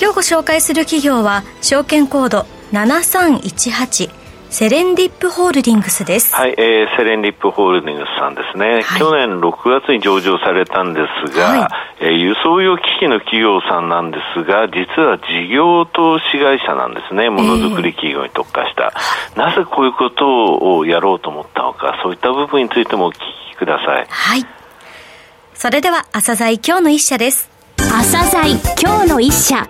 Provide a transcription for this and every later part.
今日ご紹介する企業は証券コード7318セレンディップホールディングスです。はい、えー、セレンディップホールディングスさんですね。はい、去年6月に上場されたんですが、はい、えー、輸送用機器の企業さんなんですが、実は事業投資会社なんですね。ものづくり企業に特化した、えー。なぜこういうことをやろうと思ったのか、そういった部分についてもお聞きください。はい。それでは、朝鮮今日の一社です。朝鮮今日の一社。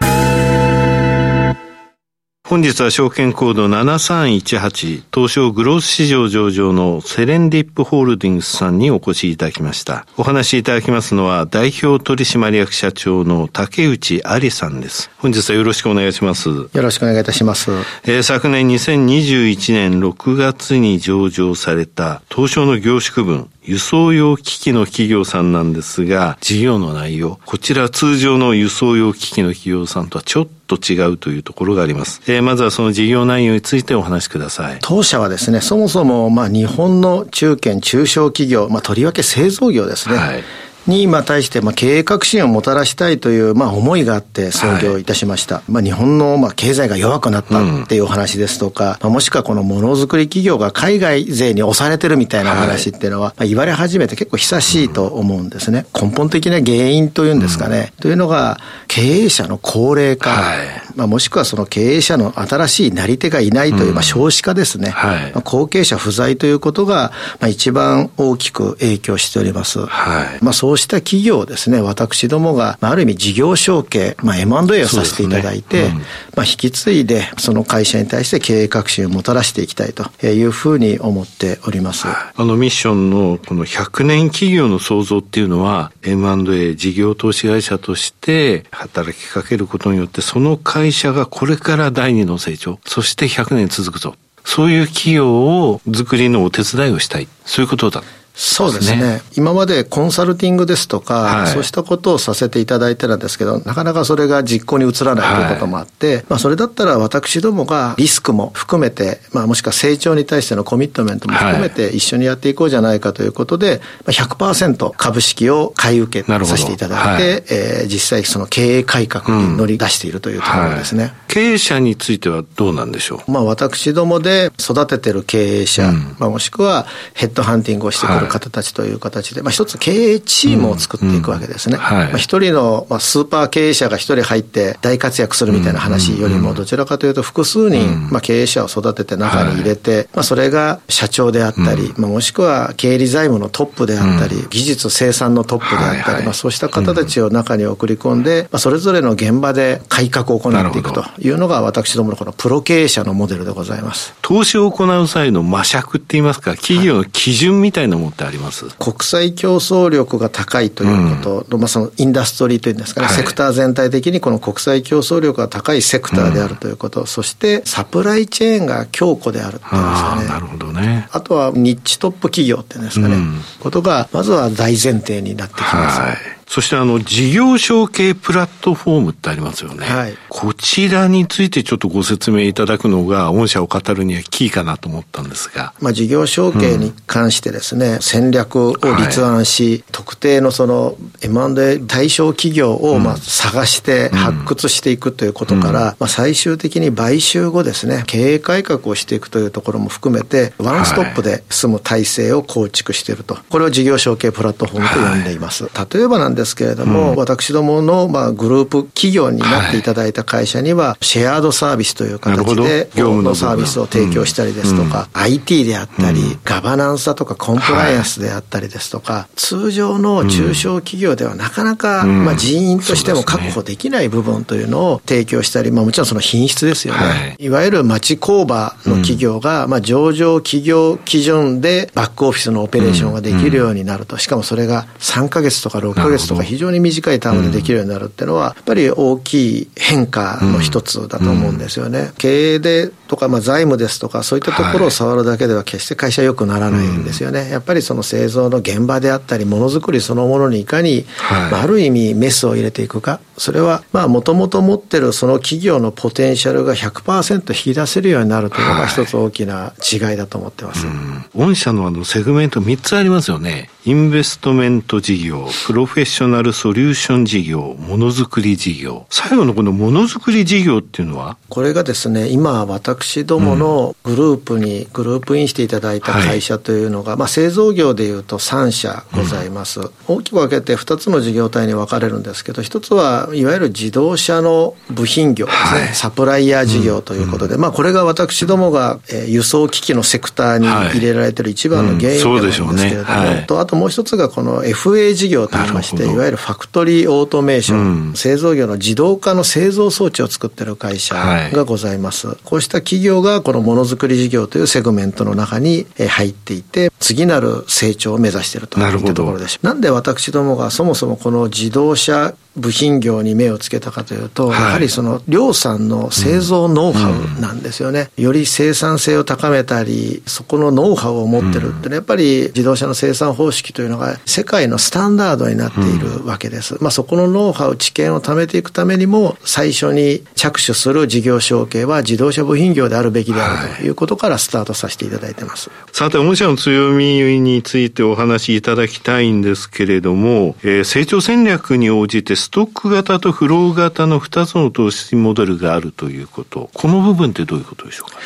本日は証券コード7318東証グロース市場上場のセレンディップホールディングスさんにお越しいただきました。お話しいただきますのは代表取締役社長の竹内有さんです。本日はよろしくお願いします。よろしくお願いいたします。えー、昨年2021年6月に上場された東証の業種区分輸送用機器の企業さんなんですが、事業の内容、こちら通常の輸送用機器の企業さんとはちょっと違うというところがあります。えー、まずはその事業内容についてお話しください。当社はですね、そもそも、まあ、日本の中堅中小企業、まあ、とりわけ製造業ですね。はいに、まあ、対して、まあ、経営革新をもたらしたいという、まあ、思いがあって創業いたしました。はい、まあ、日本の、まあ、経済が弱くなったっていうお話ですとか、うん、まあ、もしくはこのものづくり企業が海外勢に押されてるみたいな話っていうのは、はい、まあ、言われ始めて結構久しいと思うんですね。根本的な原因というんですかね。うん、というのが、経営者の高齢化、はい、まあ、もしくはその経営者の新しいなり手がいないという、まあ、少子化ですね。はい、まあ、後継者不在ということが、まあ、一番大きく影響しております。はい、まあ、そうした企業ですですね、私どもが、まあ、ある意味事業承継、まあ、M&A をさせていただいて、ねうん、まあ、引き継いで、その会社に対して経営革新をもたらしていきたいというふうに思っております。あのミッションのこの100年企業の創造っていうのは、M&A 事業投資会社として働きかけることによって、その会社がこれから第二の成長、そして100年続くぞ。そういう企業を作りのお手伝いをしたい。そういうことだ。そうですね、ね、今までコンサルティングですとか、はい、そうしたことをさせていただいてるんですけど、なかなかそれが実行に移らないということもあって、はい、まあそれだったら私どもがリスクも含めて、まあもしくは成長に対してのコミットメントも含めて一緒にやっていこうじゃないかということで、まあ、100%株式を買い受けさせていただいて、はい、えー、実際その経営改革に乗り出しているというところですね、うん経営者についてはどうなんでしょう？まあ私どもで育ててる経営者、うん、まあもしくはヘッドハンティングをしてくる方たちという形で、まあ、一つ経営チームを作っていくわけですね。まあ、一人の、まあ、スーパー経営者が一人入って大活躍するみたいな話よりも、どちらかというと複数人、まあ、経営者を育てて中に入れて、まあ、それが社長であったり、まあ、もしくは経理財務のトップであったり、技術生産のトップであったり、まあ、そうした方たちを中に送り込んで、まあ、それぞれの現場で改革を行っていくというのが私ど。ものこのプロ経営者のモデルでございます。投資を行う際の魔尺って言いますか、企業の基準みたいなものってあります、はい国際競争力が高いということ、うん、まあ、そのインダストリーというんですかね、はい、セクター全体的にこの国際競争力が高いセクターであるということ、うん、そしてサプライチェーンが強固であるっていうんですかね。なるほどね。あとはニッチトップ企業っていうんですかね、うん、ことが、まずは大前提になってきます。はいそしてあの、事業承継プラットフォームってありますよね。はい。こちらについてちょっとご説明いただくのが、御社を語るにはキーかなと思ったんですが。まあ、事業承継に関してですね、うん、戦略を立案し、はい、特定のその M&A 対象企業をまあ探して発掘していくということから、うん、まあ、最終的に買収後ですね、経営改革をしていくというところも含めて、ワンストップで済む体制を構築していると。これを事業承継プラットフォームと呼んでいます。はい、例えばなんですけれども、うん、私どものまあグループ企業になっていただいた会社には、シェアードサービスという形で、業務のサービスを提供したりですとか、うん、IT であったり、うん、ガバナンスだとかコンプライアンスであったりですとか、はい、通常の中小企業ではなかなか、まあ、人員としても確保できない部分というのを提供したり、まあ、もちろんその品質ですよね。はい、いわゆる町工場の企業が、まあ、上場企業基準でバックオフィスのオペレーションができるようになると、しかもそれが3か月とか6か月とか非常に短いタームでできるようになるっていうのは、やっぱり大きい変化の一つだと思うんですよね。経営でとか、まあ、財務ですとか、そういったところを触るだけでは決して会社良くならないんですよね。やっぱりその製造の現場であったり、ものづくりそのものにいかに、まあ、ある意味メスを入れていくか、それは、まあ、もともと持ってるその企業のポテンシャルが100%引き出せるようになるというのが一つ大きな違いだと思ってます。御社のあのセグメント3つありますよね。インベストメント事業、プロフェッショナルソリューション事業、ものづくり事業。最後のこのものづくり事業っていうのは？これがですね、今私どものグループに、グループインしていただいた会社というのが、はい、まあ製造業でいうと3社ございます。うん、大きく分けて2つの事業体に分かれるんですけど、1つはいわゆる自動車の部品業ですね、はい、サプライヤー事業ということで、うん、まあこれが私どもが、えー、輸送機器のセクターに入れられている一番の原因でなんですけれども、とあともう一つがこの FA 事業といいまして、いわゆるファクトリーオートメーション、うん、製造業の自動化の製造装置を作っている会社がございます。はい、こうした企業がこのものづくり事業というセグメントの中に入っていて、次なる成長を目指しているというところでしょう。なんで私どもがそもそもこの自動車部品業に目をつけたかというと、はい、やはりその量産の製造ノウハウなんですよね、うん、より生産性を高めたり、そこのノウハウを持ってるって、ね、やっぱり自動車の生産方式というのが世界のスタンダードになっているわけです。うん、まあ、そこのノウハウ、知見を貯めていくためにも、最初に着手する事業承継は自動車部品業であるべきであるとい。うことからスタートさせていただいてます。はい、さて、御社の強みについてお話しいただきたいんですけれども、えー、成長戦略に応じてスストック型ととフロー型の2つの投資モデルがあるということ、この部分ってどういうことでしょうか？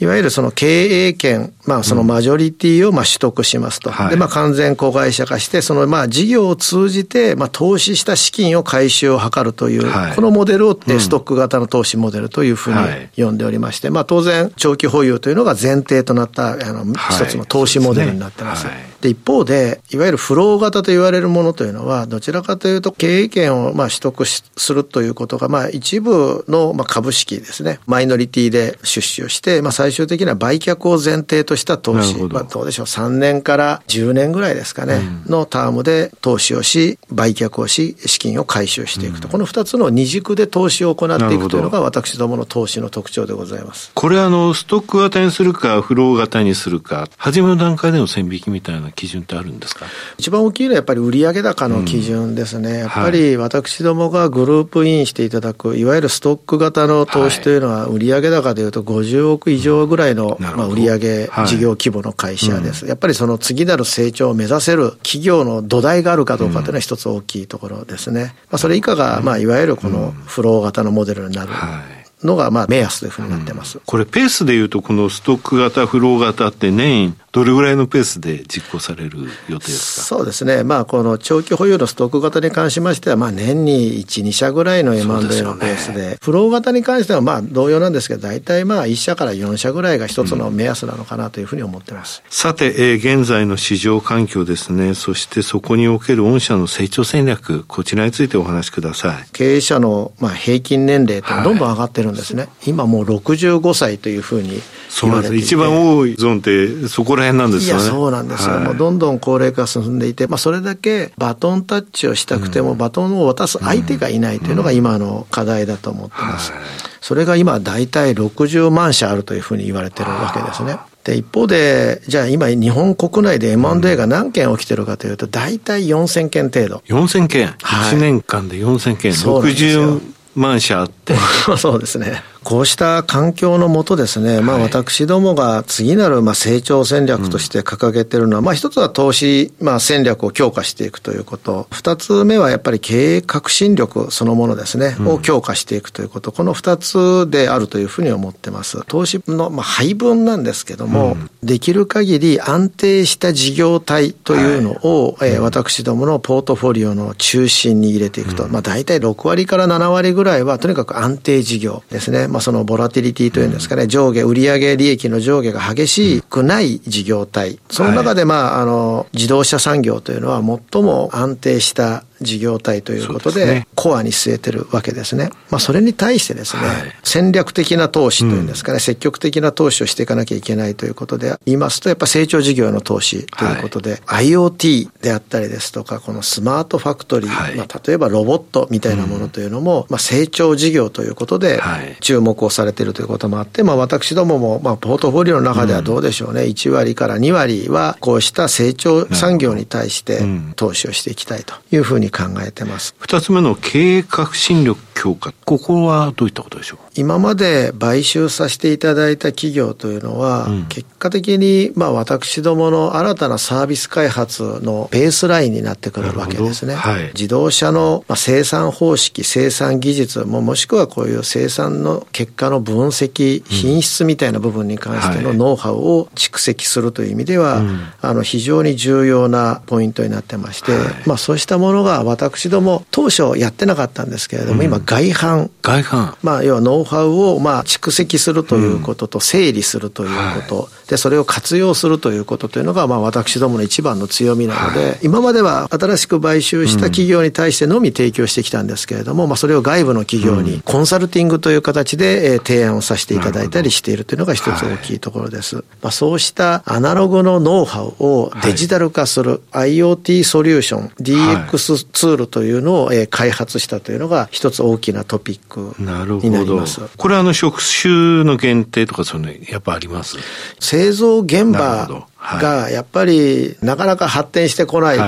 いわゆるその経営権、まあそのマジョリティをまあ取得しますと。うん、で、まあ完全子会社化して、そのまあ事業を通じて、まあ投資した資金を回収を図るという、はい、このモデルをストック型の投資モデルというふうに呼んでおりまして、まあ当然長期保有というのが前提となったあの一つの投資モデルになってます。はい。で、一方で、いわゆるフロー型と言われるものというのは、どちらかというと、経営権をまあ取得するということが、まあ一部のまあ株式ですね、マイノリティで出資をして、まあ最終的には売却を前提とした投資、まあどうでしょう、3年から10年ぐらいですかね、うん、のタームで投資をし、売却をし、資金を回収していくと、うん、この2つの二軸で投資を行っていくというのが、私どもの投資の特徴でございます。これあの、ストック型にするか、フロー型にするか、初めの段階での線引きみたいな基準ってあるんですか？一番大きいのはやっぱり売上高の基準ですね、うん、やっぱり私どもがグループインしていただく、いわゆるストック型の投資というのは、売上高でいうと50億以上ぐらいの、まあ、売上事業規模の会社です、はい、やっぱりその次なる成長を目指せる企業の土台があるかどうかというのは一つ大きいところですね。まあ、それ以下が、まあ、いわゆるこのフロー型のモデルになる。はい。のがまあ目安というふうになってます、うん、これペースでいうとこのストック型フロー型って年どれぐらいのペースで実行される予定ですか？そうですね、まあ、この長期保有のストック型に関しましては、まあ、年に1、2社ぐらいの M&A のペースで、ね、フロー型に関してはまあ同様なんですけど、大体まあ1社から4社ぐらいが一つの目安なのかなというふうに思ってます、うん、さて、えー、現在の市場環境ですね、そしてそこにおける御社の成長戦略、こちらについてお話しください。経営者のまあ平均年齢ってどんどん上がってるんですね、はい、今もう65歳というふうにそうなんです。一番多いゾーンってそこら辺なんですよね。そうなんですよ、はい、もうどんどん高齢化進んでいて、まあ、それだけバトンタッチをしたくても、バトンを渡す相手がいないというのが今の課題だと思ってます。それが今大体60万社あるというふうに言われてるわけですね。で、一方で、じゃあ今日本国内で M&A が何件起きてるかというと、大体4000件程度。4000件、はい、?1 年間で4000件。60万社あって。そうですね。こうした環境のもとですね、まあ私どもが次なるまあ成長戦略として掲げているのは、まあ一つは投資まあ戦略を強化していくということ、二つ目はやっぱり経営革新力そのものですね、を強化していくということ、この二つであるというふうに思ってます。投資のまあ配分なんですけども、できる限り安定した事業体というのを、え私どものポートフォリオの中心に入れていくと、まあ大体6割から7割ぐらいはとにかく安定事業ですね。まあ、そのボラティリティというんですかね、上下、売上利益の上下が激しくない事業体。その中で、まあ、あの、自動車産業というのは最も安定した事業体ということで、ね、コアに据えてるわけですね。まあ、それに対してですね、はい、戦略的な投資というんですかね、うん、積極的な投資をしていかなきゃいけないということで言いますと、やっぱ成長事業の投資ということで、はい、IoT であったりですとか、このスマートファクトリー、はい、まあ、例えばロボットみたいなものというのも、うん、まあ、成長事業ということで、注目をされているということもあって、まあ、私どもも、まあ、ポートフォリオの中ではどうでしょうね、うん、1割から2割は、こうした成長産業に対して投資をしていきたいというふうに考えてます。二つ目の経営革新力強化。ここはどういったことでしょう？今まで買収させていただいた企業というのは、うん、結果的に、まあ、私どもの新たなサービス開発のベースラインになってくるわけですね。はい、自動車の生産方式、生産技術も、もしくはこういう生産の結果の分析、品質みたいな部分に関してのノウハウを蓄積するという意味では、はい、あの非常に重要なポイントになってまして、はい、まあ、そうしたものが私ども当初やってなかったんですけれども、うん、今外販。外販。まあ、要はノウハウをまあ蓄積するということと整理するということ、うん。はい、で、それを活用するということというのが、まあ私どもの一番の強みなので、はい、今までは新しく買収した企業に対してのみ提供してきたんですけれども、まあそれを外部の企業にコンサルティングという形で提案をさせていただいたりしているというのが一つ大きいところです。はい、まあそうしたアナログのノウハウをデジタル化する IoT ソリューション、DX ツールというのを開発したというのが一つ大きなトピックになります。これはあの職種の限定とかそういうのやっぱあります？製造現場がやっぱりなかなか発展してこない。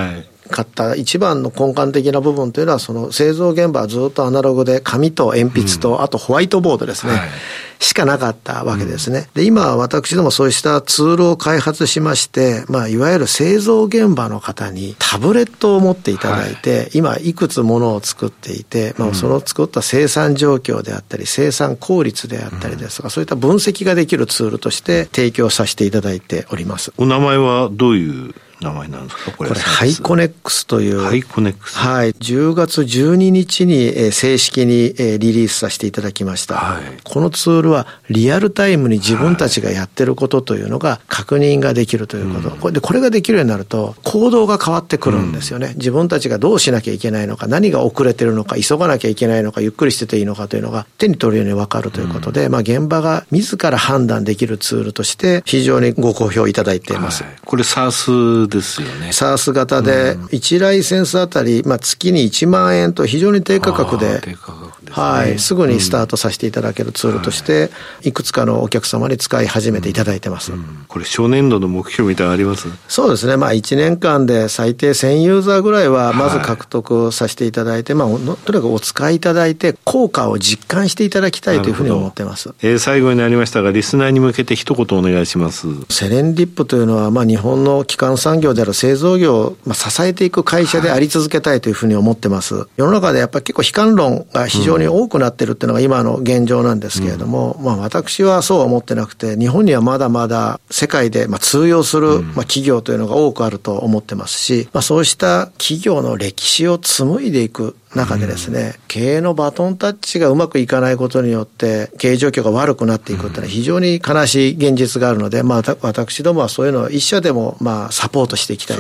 かった一番の根幹的な部分というのは、その製造現場はずっとアナログで、紙と鉛筆と、あとホワイトボードですね。はいしかなかったわけですね。で、今私どもそうしたツールを開発しまして、まあ、いわゆる製造現場の方にタブレットを持っていただいて、はい、今いくつものを作っていて、まあ、その作った生産状況であったり、生産効率であったりですとか、そういった分析ができるツールとして提供させていただいております。お名前はどういう名前なんですか？これ。これ、ハイコネックスという。ハイコネックス。はい。10月12日に正式にリリースさせていただきました。はい、このツールはリアルタイムに自分たちがやってることというのが確認ができるということ。これで、これができるようになると行動が変わってくるんですよね。うん、自分たちがどうしなきゃいけないのか、何が遅れてるのか、急がなきゃいけないのか、ゆっくりしてていいのかというのが手に取るように分かるということで、うん、まあ現場が自ら判断できるツールとして非常にご好評いただいています。はい、これ SaaS ですよね。 SaaS 型で、1ライセンスあたり、まあ、月に1万円と非常に低価格で、はい、すぐにスタートさせていただけるツールとして、いくつかのお客様に使い始めていただいてます。これ、初年度の目標みたいなあります？そうですね、まあ、1年間で最低1000ユーザーぐらいは、まず獲得させていただいて、まあ、とにかくお使いいただいて、効果を実感していただきたいというふうに思ってます。えー、最後になりましたが、リスナーに向けて一言お願いします。セレンディップというのは、まあ、日本の基幹産業である製造業を、まあ、支えていく会社であり続けたいというふうに思ってます。世の中でやっぱり結構悲観論が非常に多くなってるっていうのが今の現状なんですけれども、うん、まあ私はそうは思ってなくて、日本にはまだまだ世界でまあ通用するまあ企業というのが多くあると思ってますし、まあそうした企業の歴史を紡いでいく中でですね、うん、経営のバトンタッチがうまくいかないことによって、経営状況が悪くなっていくっていうのは非常に悲しい現実があるので、まあ、私どもはそういうのを一社でも、まあ、サポートしていきたい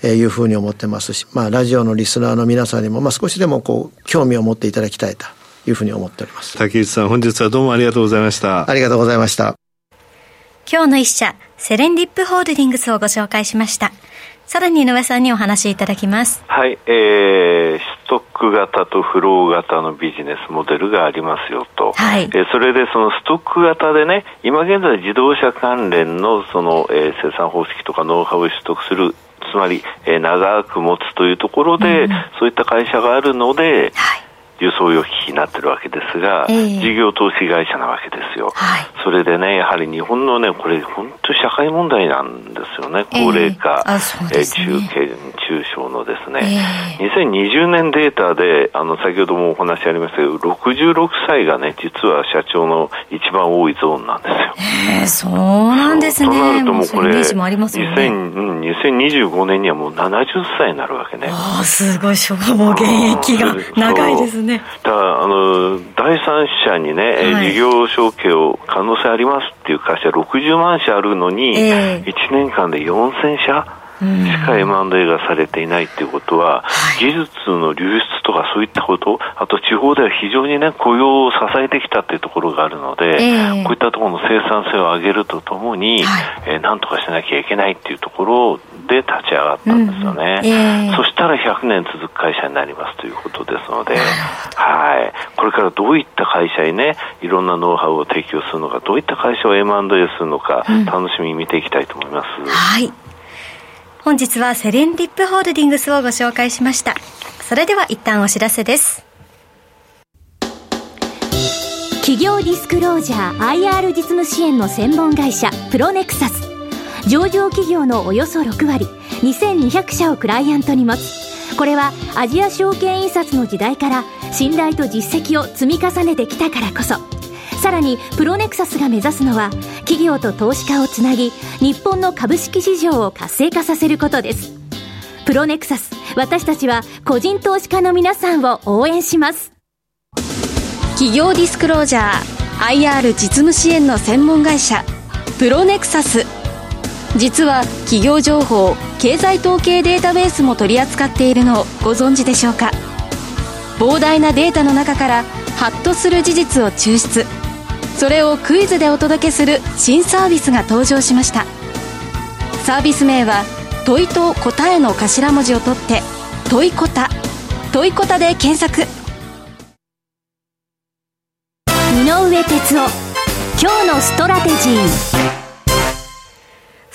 というふうに思ってますし、まあ、ラジオのリスナーの皆さんにも、まあ、少しでもこう、興味を持っていただきたいというふうに思っております。竹内さん、本日はどうもありがとうございました。ありがとうございました。今日の一社、セレンディップホールディングスをご紹介しました。さらに井上さんにお話いただきます。はい、えー、ストック型とフロー型のビジネスモデルがありますよと。はい。えー、それでそのストック型でね、今現在自動車関連のその、えー、生産方式とかノウハウを取得するつまり、えー、長く持つというところで、うん、そういった会社があるので、はい輸送用機器になってるわけですが、えー、事業投資会社なわけですよ、はい、それでね、やはり日本のね、これ、本当社会問題なんですよね、高齢化、えーね、中堅、中小のですね、えー、2020年データで、あの先ほどもお話ありましたけど、66歳がね、実は社長の一番多いゾーンなんですよ。えー、そうなんですね。となるともうこれ、もね、2025年にはもう70歳になるわけね。ああ、すごい、消防現役が長いですね。だからあの第三者にね、はい、事業承継を可能性ありますっていう会社60万社あるのに、えー、1年間で4000社しか M&A がされていないっていうことは、はい、技術の流出とかそういったこと、あと地方では非常にね、雇用を支えてきたっていうところがあるので、えー、こういったところの生産性を上げるとともに、はい、えー、なんとかしなきゃいけないっていうところで立ち上がったんですよね。うん。えー、そしたら100年続く会社になりますということですので、はい。これからどういった会社にね、いろんなノウハウを提供するのか、どういった会社を M&A するのか、楽しみに見ていきたいと思います。うん、はい。本日はセレンリップホールディングスをご紹介しました。それでは一旦お知らせです。企業ディスクロージャー IR 実務支援の専門会社プロネクサス上場企業のおよそ6割2200社をクライアントに持つこれはアジア証券印刷の時代から信頼と実績を積み重ねてきたからこそさらにプロネクサスが目指すのは企業と投資家をつなぎ日本の株式市場を活性化させることです。プロネクサス私たちは個人投資家の皆さんを応援します。企業ディスクロージャー IR 実務支援の専門会社プロネクサス。実は企業情報経済統計データベースも取り扱っているのをご存知でしょうか。膨大なデータの中からハッとする事実を抽出。それをクイズでお届けする新サービスが登場しました。サービス名は問いと答えの頭文字を取って問いこた。問いこたで検索。井上哲夫今日のストラテジー。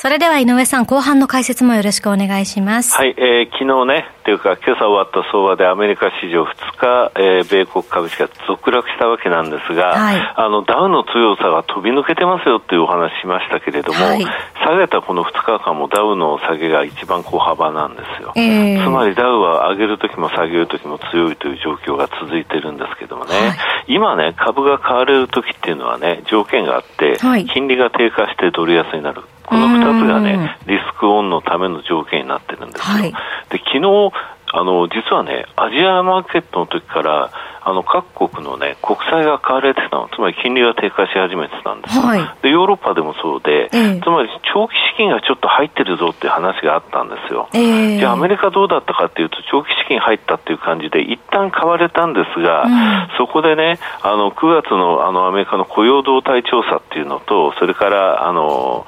それでは井上さん、後半の解説もよろしくお願いします。はい、えー、昨日ね、というか今朝終わった相場でアメリカ市場2日、えー、米国株式が続落したわけなんですが、はい、あのダウの強さが飛び抜けてますよっていうお話しましたけれども、はい、下げたこの2日間もダウの下げが一番小幅なんですよ。えー、つまりダウは上げるときも下げるときも強いという状況が続いてるんですけどもね、はい、今ね、株が買われるときっていうのはね、条件があって、金利が低下してドル安になる。この2つがね、リスクオンのための条件になってるんですよ。はい、で昨日あの実はね、アジアマーケットの時からあの各国の、ね、国債が買われてたの、つまり金利が低下し始めてたんですよ、はい、でヨーロッパでもそうで、えー、つまり長期資金がちょっと入ってるぞっていう話があったんですよ、えー、じゃあ、アメリカどうだったかっていうと、長期資金入ったっていう感じで、一旦買われたんですが、うん、そこでね、あの9月のあのアメリカの雇用動態調査っていうのと、それからあの、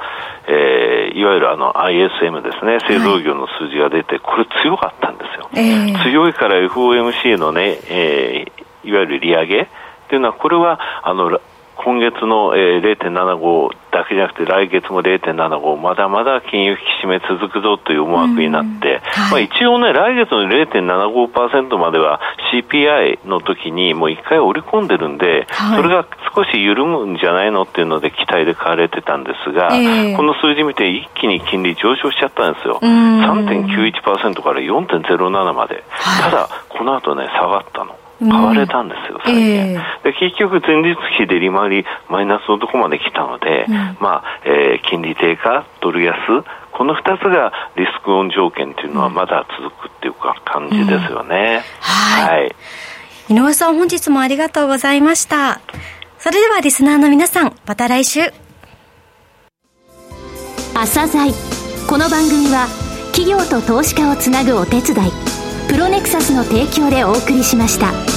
えー、いわゆるあの ISM ですね、製造業の数字が出て、これ強かったんですよ。えー、強いから FOMC のね、えーいわゆる利上げというのは、これはあの今月の、えー、0.75だけじゃなくて来月も0.75まだまだ金融引き締め続くぞという思惑になって、はい、まあ、一応ね来月の0.75%までは CPI の時にもう一回織り込んでるんで、はい、それが少し緩むんじゃないのっていうので期待で買われてたんですが、えー、この数字見て一気に金利上昇しちゃったんですよ。3.91%から4.07まで、はい、ただこの後ね下がったの買われたんですよ、最近、えー、で結局、前日比で利回りマイナスのところまで来たので、うん、まあえー、金利低下、ドル安、この2つがリスクオン条件というのはまだ続くっていうか感じですよね。うん、はい、はい、井上さん、本日もありがとうございました。それではリスナーの皆さん、また来週。朝鮮この番組は企業と投資家をつなぐお手伝いプロネクサスの提供でお送りしました。